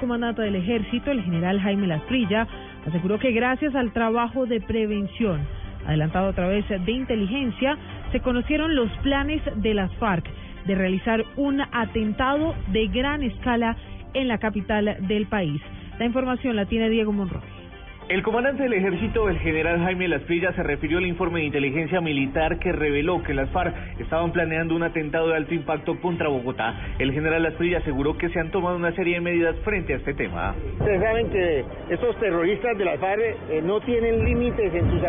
Comandante del ejército, el general Jaime Lasprilla, aseguró que gracias al trabajo de prevención adelantado a través de inteligencia, se conocieron los planes de las FARC de realizar un atentado de gran escala en la capital del país. La información la tiene Diego Monroy. El comandante del ejército, el general Jaime Lasprilla, se refirió al informe de inteligencia militar que reveló que las FARC estaban planeando un atentado de alto impacto contra Bogotá. El general Lasprilla aseguró que se han tomado una serie de medidas frente a este tema. Ustedes saben que estos terroristas de las FARC eh, no tienen límites en sus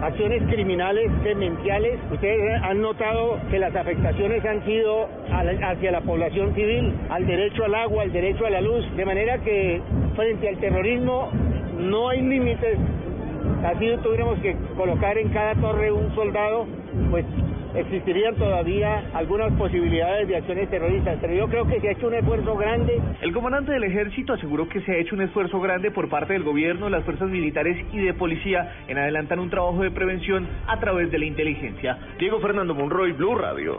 acciones criminales, demenciales. Ustedes han notado que las afectaciones han sido hacia la población civil, al derecho al agua, al derecho a la luz, de manera que frente al terrorismo no hay límites. Así tuviéramos que colocar en cada torre un soldado, pues existirían todavía algunas posibilidades de acciones terroristas, pero yo creo que se ha hecho un esfuerzo grande. El comandante del ejército aseguró que se ha hecho un esfuerzo grande por parte del gobierno, las fuerzas militares y de policía en adelantar un trabajo de prevención a través de la inteligencia. Diego Fernando Monroy, Blue Radio.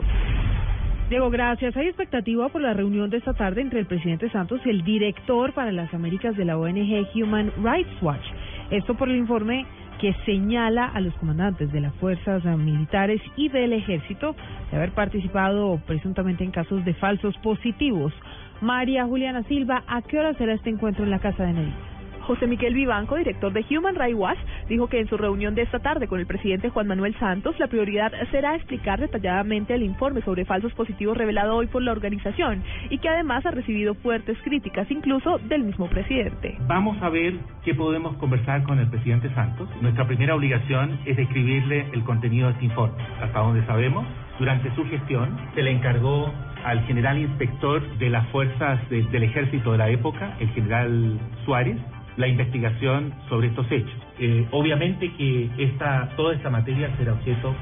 Diego, gracias. Hay expectativa por la reunión de esta tarde entre el presidente Santos y el director para las Américas de la ONG Human Rights Watch. Esto por el informe que señala a los comandantes de las fuerzas militares y del ejército de haber participado presuntamente en casos de falsos positivos. María Juliana Silva, ¿a qué hora será este encuentro en la Casa de Nariz? José Miguel Vivanco, director de Human Rights Watch, dijo que en su reunión de esta tarde con el presidente Juan Manuel Santos, la prioridad será explicar detalladamente el informe sobre falsos positivos revelado hoy por la organización y que además ha recibido fuertes críticas, incluso del mismo presidente. Vamos a ver qué podemos conversar con el presidente Santos. Nuestra primera obligación es escribirle el contenido de este informe. Hasta donde sabemos, durante su gestión se le encargó al general inspector de las fuerzas del ejército de la época, el general Suárez, la investigación sobre estos hechos. Eh, obviamente que esta, toda esta materia será objeto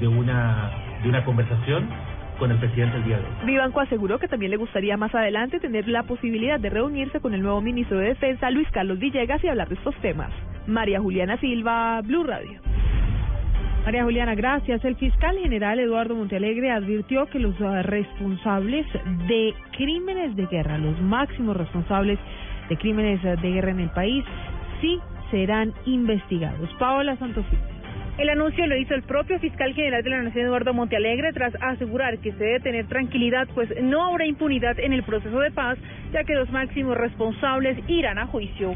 de una, de una conversación con el presidente el día de hoy. Vivanco aseguró que también le gustaría más adelante tener la posibilidad de reunirse con el nuevo ministro de Defensa, Luis Carlos Villegas, y hablar de estos temas. María Juliana Silva, Blue Radio. María Juliana, gracias. El fiscal general Eduardo Montealegre advirtió que los uh, responsables de crímenes de guerra, los máximos responsables de crímenes de guerra en el país sí serán investigados. Paola Santofimio. El anuncio lo hizo el propio fiscal general de la Nación, Eduardo Montealegre, tras asegurar que se debe tener tranquilidad, pues no habrá impunidad en el proceso de paz, ya que los máximos responsables irán a juicio.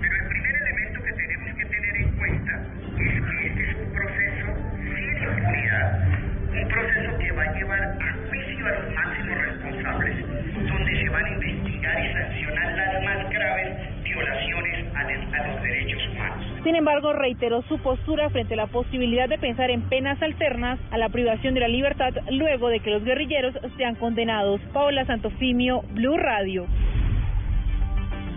Sin embargo, reiteró su postura frente a la posibilidad de pensar en penas alternas a la privación de la libertad luego de que los guerrilleros sean condenados. Paola Santofimio, Blue Radio.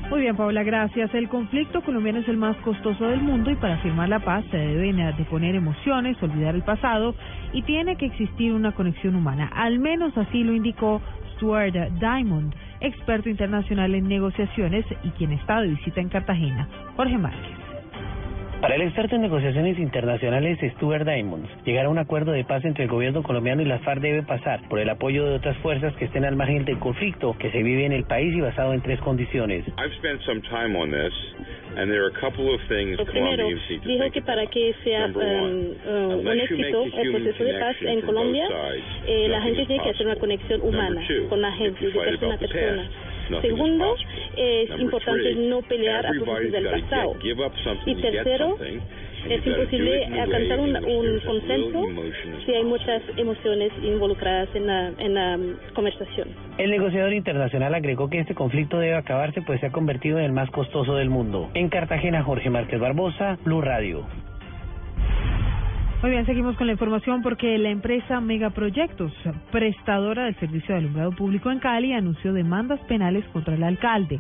Muy bien, Paola, gracias. El conflicto colombiano es el más costoso del mundo y para firmar la paz se deben de poner emociones, olvidar el pasado y tiene que existir una conexión humana. Al menos así lo indicó Stuart Diamond, experto internacional en negociaciones y quien está de visita en Cartagena. Jorge Márquez. Para el experto en negociaciones internacionales Stuart Diamonds, llegar a un acuerdo de paz entre el gobierno colombiano y las FARC debe pasar por el apoyo de otras fuerzas que estén al margen del conflicto que se vive en el país y basado en tres condiciones. Lo primero, dijo que para que sea um, uh, un éxito el proceso de paz en Colombia, eh, la gente tiene que hacer una conexión humana con la gente, de persona a persona. Segundo, es importante no pelear a propósito del pasado. Y tercero, es imposible alcanzar un, un, consenso si hay muchas emociones involucradas en la, en la conversación. El negociador internacional agregó que este conflicto debe acabarse pues se ha convertido en el más costoso del mundo. En Cartagena, Jorge Márquez Barbosa, Blue Radio. Muy bien, seguimos con la información porque la empresa Megaproyectos, prestadora del servicio de alumbrado público en Cali, anunció demandas penales contra el alcalde.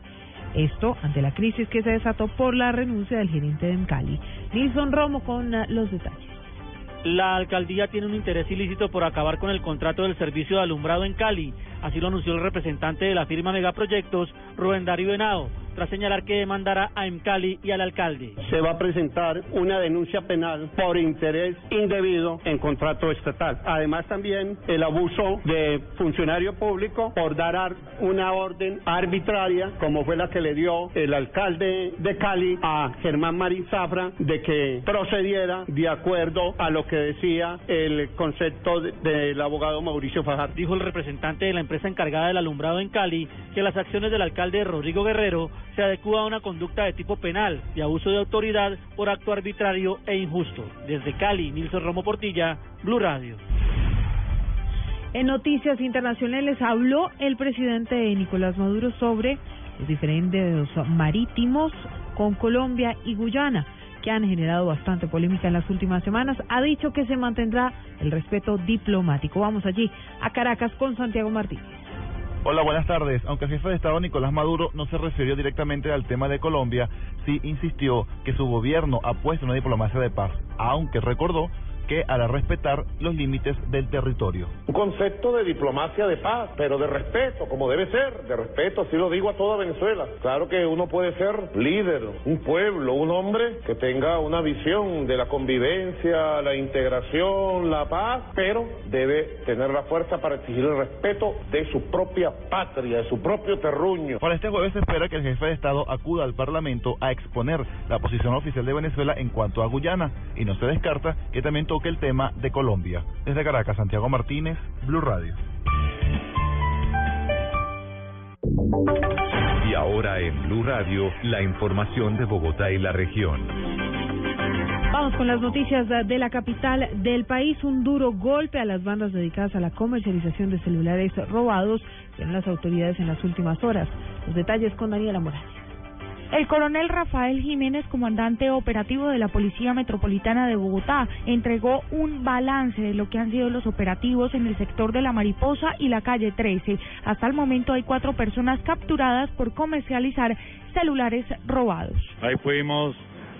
Esto ante la crisis que se desató por la renuncia del gerente de Cali. Nilson Romo con ah, los detalles. La alcaldía tiene un interés ilícito por acabar con el contrato del servicio de alumbrado en Cali. Así lo anunció el representante de la firma Megaproyectos, Rubén Darío Venado. tras señalar que demandará a Emcali y al alcalde. Se va a presentar una denuncia penal por interés indebido en contrato estatal. Además también el abuso de funcionario público por dar una orden arbitraria como fue la que le dio el alcalde de Cali a Germán Marín Zafra de que procediera de acuerdo a lo que decía el concepto del abogado Mauricio Fajardo. Dijo el representante de la empresa encargada del alumbrado en Cali que las acciones del alcalde Rodrigo Guerrero se adecúan a una conducta de tipo penal y abuso de autoridad por acto arbitrario e injusto. Desde Cali, Nilson Romo Portilla, Blue Radio. En noticias internacionales habló el presidente Nicolás Maduro sobre los diferentes marítimos con Colombia y Guyana que han generado bastante polémica en las últimas semanas, ha dicho que se mantendrá el respeto diplomático. Vamos allí a Caracas con Santiago Martínez. Hola, buenas tardes. Aunque el jefe de Estado Nicolás Maduro no se refirió directamente al tema de Colombia, sí insistió que su gobierno ha puesto una diplomacia de paz, aunque recordó que hará respetar los límites del territorio. Un concepto de diplomacia de paz, pero de respeto, como debe ser, de respeto, así lo digo a toda Venezuela. Claro que uno puede ser líder, un pueblo, un hombre que tenga una visión de la convivencia, la integración, la paz, pero debe tener la fuerza para exigir el respeto de su propia patria, de su propio terruño. Para este jueves se espera que el jefe de Estado acuda al Parlamento a exponer la posición oficial de Venezuela en cuanto a Guyana y no se descarta que también toque el tema de Colombia. Desde Caracas, Santiago Martínez, Blue Radio. Y ahora en Blue Radio, la información de Bogotá y la región. Vamos con las noticias de la capital del país. Un duro golpe a las bandas dedicadas a la comercialización de celulares robados en las autoridades en las últimas horas. Los detalles con Daniela Morales. El coronel Rafael Jiménez, comandante operativo de la Policía Metropolitana de Bogotá, entregó un balance de lo que han sido los operativos en el sector de la Mariposa y la calle 13. Hasta el momento hay cuatro personas capturadas por comercializar celulares robados. Ahí pudimos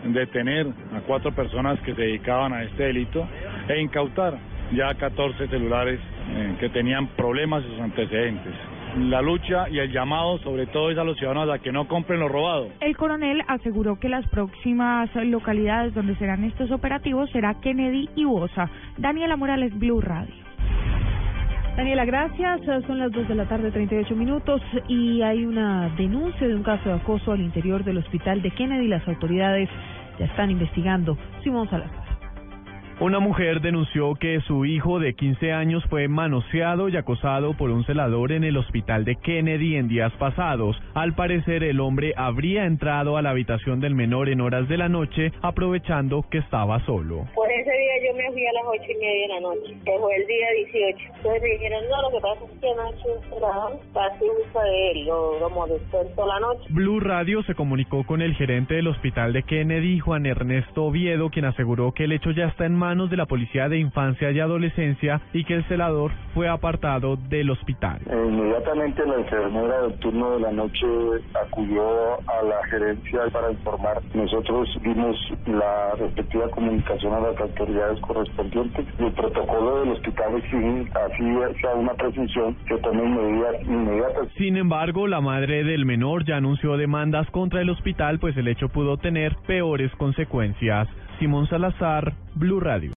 detener a cuatro personas que se dedicaban a este delito e incautar ya 14 celulares eh, que tenían problemas y sus antecedentes la lucha y el llamado sobre todo es a los ciudadanos a que no compren lo robado. El coronel aseguró que las próximas localidades donde serán estos operativos será Kennedy y Bosa. Daniela Morales, Blue Radio. Daniela, gracias. Son las 2 de la tarde, 38 minutos, y hay una denuncia de un caso de acoso al interior del hospital de Kennedy. Las autoridades ya están investigando. Simón Salazar. Una mujer denunció que su hijo de 15 años fue manoseado y acosado por un celador en el hospital de Kennedy en días pasados. Al parecer, el hombre habría entrado a la habitación del menor en horas de la noche, aprovechando que estaba solo. Yo me fui a las ocho y media de la noche, que fue el día 18. Entonces me dijeron, no, lo que pasa es que Nacho un casi usa de él, lo, lo molestó toda la noche. Blue Radio se comunicó con el gerente del hospital de Kennedy, Juan Ernesto Oviedo, quien aseguró que el hecho ya está en manos de la Policía de Infancia y Adolescencia y que el celador fue apartado del hospital. Inmediatamente la enfermera del turno de la noche acudió a la gerencia para informar. Nosotros dimos la respectiva comunicación a las autoridades correspondientes y el protocolo del hospital exige así sea una precisión que tomen medidas inmediatas. Sin embargo, la madre del menor ya anunció demandas contra el hospital, pues el hecho pudo tener peores consecuencias. Simón Salazar, Blue Radio.